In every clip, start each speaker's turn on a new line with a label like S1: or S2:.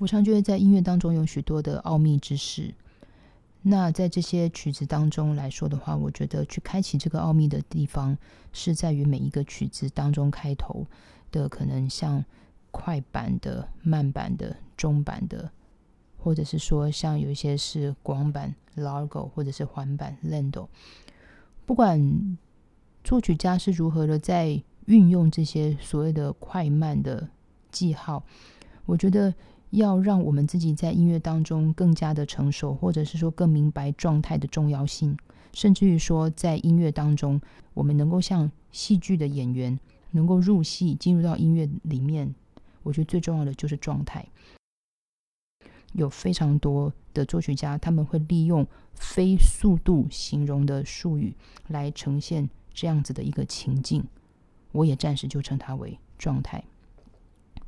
S1: 我常觉得在音乐当中有许多的奥秘之事。那在这些曲子当中来说的话，我觉得去开启这个奥秘的地方，是在于每一个曲子当中开头的可能像快板的、慢板的、中板的，或者是说像有一些是广板 （largo） 或者是缓板 （lento）。不管作曲家是如何的在运用这些所谓的快慢的记号，我觉得。要让我们自己在音乐当中更加的成熟，或者是说更明白状态的重要性，甚至于说在音乐当中，我们能够像戏剧的演员，能够入戏进入到音乐里面。我觉得最重要的就是状态。有非常多的作曲家，他们会利用非速度形容的术语来呈现这样子的一个情境。我也暂时就称它为状态。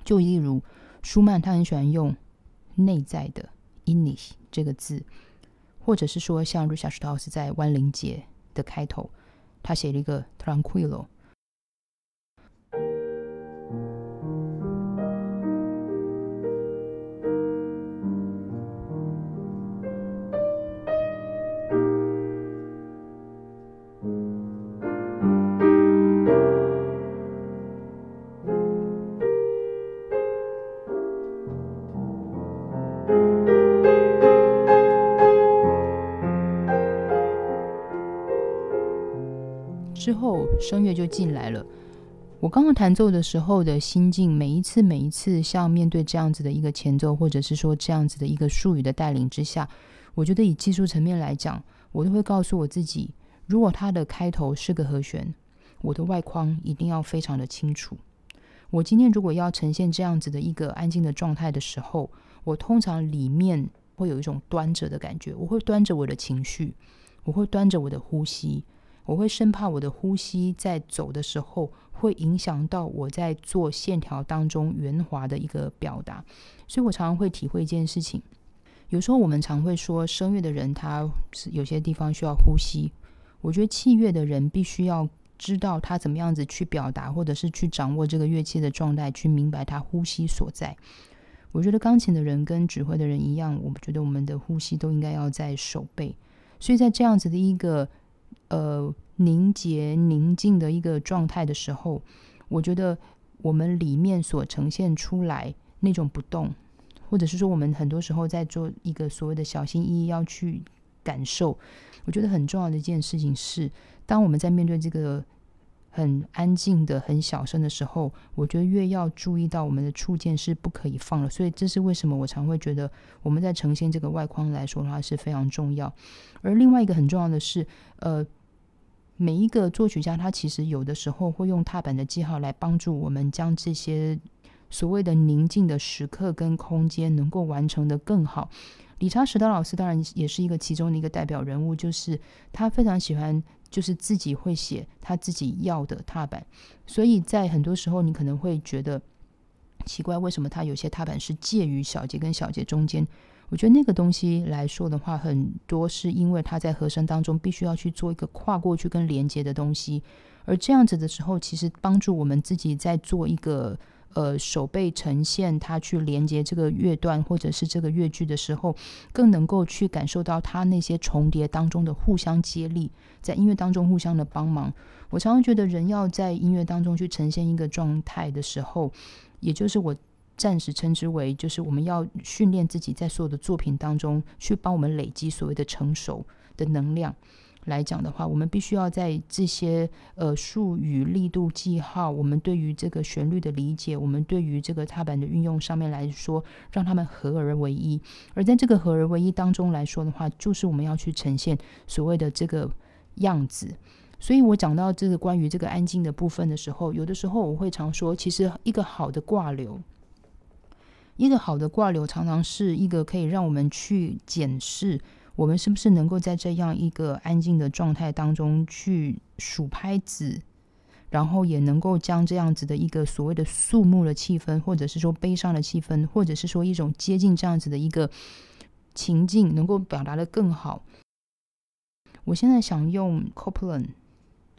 S1: 就例如。舒曼他很喜欢用“内在的 inish 这个字，或者是说像 Richard Strauss 在《万灵节》的开头，他写了一个 “tranquilo”。之后声乐就进来了。我刚刚弹奏的时候的心境，每一次每一次像面对这样子的一个前奏，或者是说这样子的一个术语的带领之下，我觉得以技术层面来讲，我都会告诉我自己，如果它的开头是个和弦，我的外框一定要非常的清楚。我今天如果要呈现这样子的一个安静的状态的时候，我通常里面会有一种端着的感觉，我会端着我的情绪，我会端着我的呼吸。我会生怕我的呼吸在走的时候会影响到我在做线条当中圆滑的一个表达，所以我常常会体会一件事情。有时候我们常会说声乐的人他是有些地方需要呼吸，我觉得器乐的人必须要知道他怎么样子去表达，或者是去掌握这个乐器的状态，去明白他呼吸所在。我觉得钢琴的人跟指挥的人一样，我觉得我们的呼吸都应该要在手背，所以在这样子的一个。呃，凝结、宁静的一个状态的时候，我觉得我们里面所呈现出来那种不动，或者是说我们很多时候在做一个所谓的小心翼翼要去感受，我觉得很重要的一件事情是，当我们在面对这个很安静的、很小声的时候，我觉得越要注意到我们的触键是不可以放了。所以这是为什么我常会觉得我们在呈现这个外框来说的话是非常重要。而另外一个很重要的是，呃。每一个作曲家，他其实有的时候会用踏板的记号来帮助我们将这些所谓的宁静的时刻跟空间能够完成的更好。理查·史特老师当然也是一个其中的一个代表人物，就是他非常喜欢，就是自己会写他自己要的踏板，所以在很多时候你可能会觉得奇怪，为什么他有些踏板是介于小节跟小节中间。我觉得那个东西来说的话，很多是因为它在和声当中必须要去做一个跨过去跟连接的东西，而这样子的时候，其实帮助我们自己在做一个呃手背呈现，它去连接这个乐段或者是这个乐句的时候，更能够去感受到它那些重叠当中的互相接力，在音乐当中互相的帮忙。我常常觉得人要在音乐当中去呈现一个状态的时候，也就是我。暂时称之为，就是我们要训练自己在所有的作品当中去帮我们累积所谓的成熟的能量。来讲的话，我们必须要在这些呃术语、力度、记号，我们对于这个旋律的理解，我们对于这个踏板的运用上面来说，让他们合而为一。而在这个合而为一当中来说的话，就是我们要去呈现所谓的这个样子。所以我讲到这个关于这个安静的部分的时候，有的时候我会常说，其实一个好的挂流。一个好的挂流常常是一个可以让我们去检视我们是不是能够在这样一个安静的状态当中去数拍子，然后也能够将这样子的一个所谓的肃穆的气氛，或者是说悲伤的气氛，或者是说一种接近这样子的一个情境，能够表达的更好。我现在想用 Copland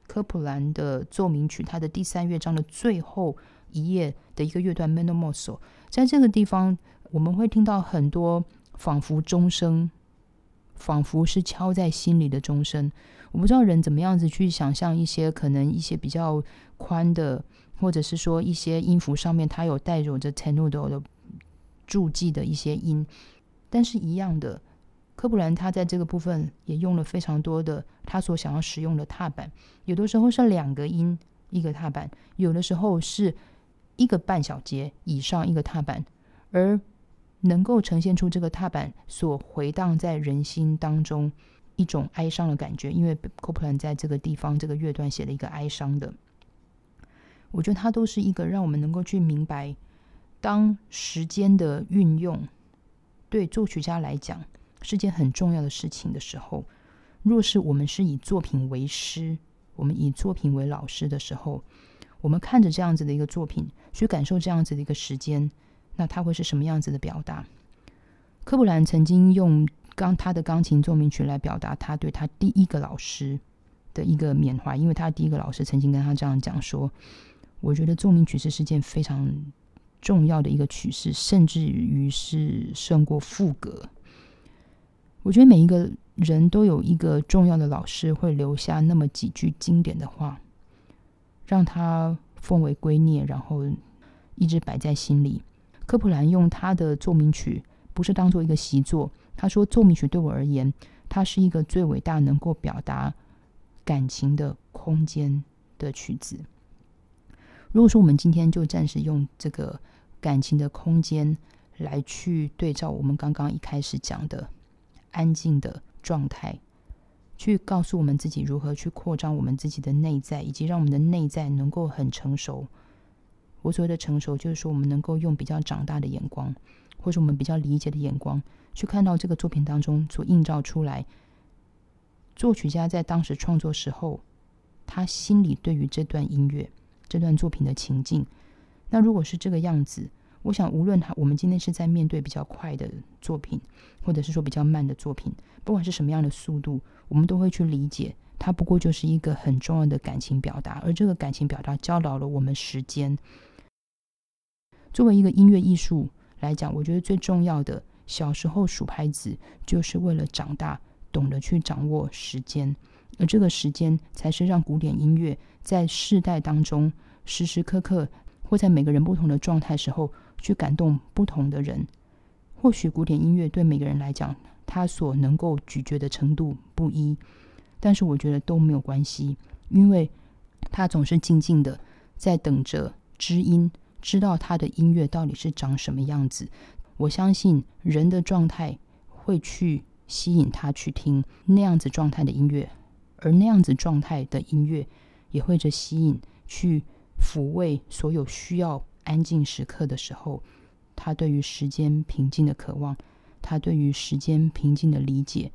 S1: 科普兰的奏鸣曲，它的第三乐章的最后一页的一个乐段 m e n o m o s o 在这个地方，我们会听到很多仿佛钟声，仿佛是敲在心里的钟声。我不知道人怎么样子去想象一些可能一些比较宽的，或者是说一些音符上面它有带有着 tenuto 的注记的一些音，但是一样的。科普兰他在这个部分也用了非常多的他所想要使用的踏板，有的时候是两个音一个踏板，有的时候是一个半小节以上一个踏板，而能够呈现出这个踏板所回荡在人心当中一种哀伤的感觉，因为 Copeland 在这个地方这个乐段写了一个哀伤的，我觉得它都是一个让我们能够去明白，当时间的运用对作曲家来讲。是件很重要的事情的时候，若是我们是以作品为师，我们以作品为老师的时候，我们看着这样子的一个作品，去感受这样子的一个时间，那它会是什么样子的表达？科布兰曾经用钢他的钢琴奏鸣曲来表达他对他第一个老师的一个缅怀，因为他第一个老师曾经跟他这样讲说：“我觉得奏鸣曲是是件非常重要的一个曲式，甚至于是胜过赋格。”我觉得每一个人都有一个重要的老师，会留下那么几句经典的话，让他奉为圭臬，然后一直摆在心里。科普兰用他的奏鸣曲，不是当做一个习作。他说，奏鸣曲对我而言，它是一个最伟大能够表达感情的空间的曲子。如果说我们今天就暂时用这个感情的空间来去对照我们刚刚一开始讲的。安静的状态，去告诉我们自己如何去扩张我们自己的内在，以及让我们的内在能够很成熟。我所谓的成熟，就是说我们能够用比较长大的眼光，或者我们比较理解的眼光，去看到这个作品当中所映照出来，作曲家在当时创作时候，他心里对于这段音乐、这段作品的情境。那如果是这个样子。我想，无论他我们今天是在面对比较快的作品，或者是说比较慢的作品，不管是什么样的速度，我们都会去理解，它不过就是一个很重要的感情表达。而这个感情表达教导了我们时间。作为一个音乐艺术来讲，我觉得最重要的，小时候数拍子，就是为了长大懂得去掌握时间，而这个时间才是让古典音乐在世代当中时时刻刻，或在每个人不同的状态时候。去感动不同的人，或许古典音乐对每个人来讲，他所能够咀嚼的程度不一，但是我觉得都没有关系，因为他总是静静的在等着知音，知道他的音乐到底是长什么样子。我相信人的状态会去吸引他去听那样子状态的音乐，而那样子状态的音乐也会着吸引去抚慰所有需要。安静时刻的时候，他对于时间平静的渴望，他对于时间平静的理解，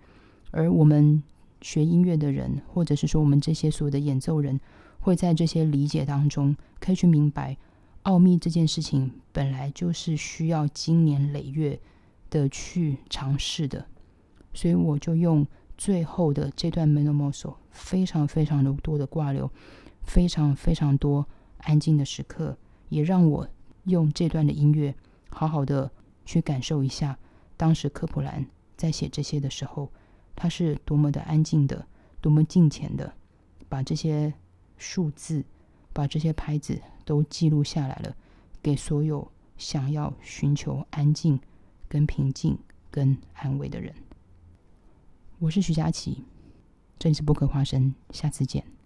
S1: 而我们学音乐的人，或者是说我们这些所有的演奏人，会在这些理解当中，可以去明白奥秘这件事情本来就是需要经年累月的去尝试的。所以我就用最后的这段 m e n o m o s o 非常非常的多的挂留，非常非常多安静的时刻。也让我用这段的音乐，好好的去感受一下，当时科普兰在写这些的时候，他是多么的安静的，多么静浅的，把这些数字，把这些拍子都记录下来了，给所有想要寻求安静、跟平静、跟安慰的人。我是徐佳琪，这里是不可花生，下次见。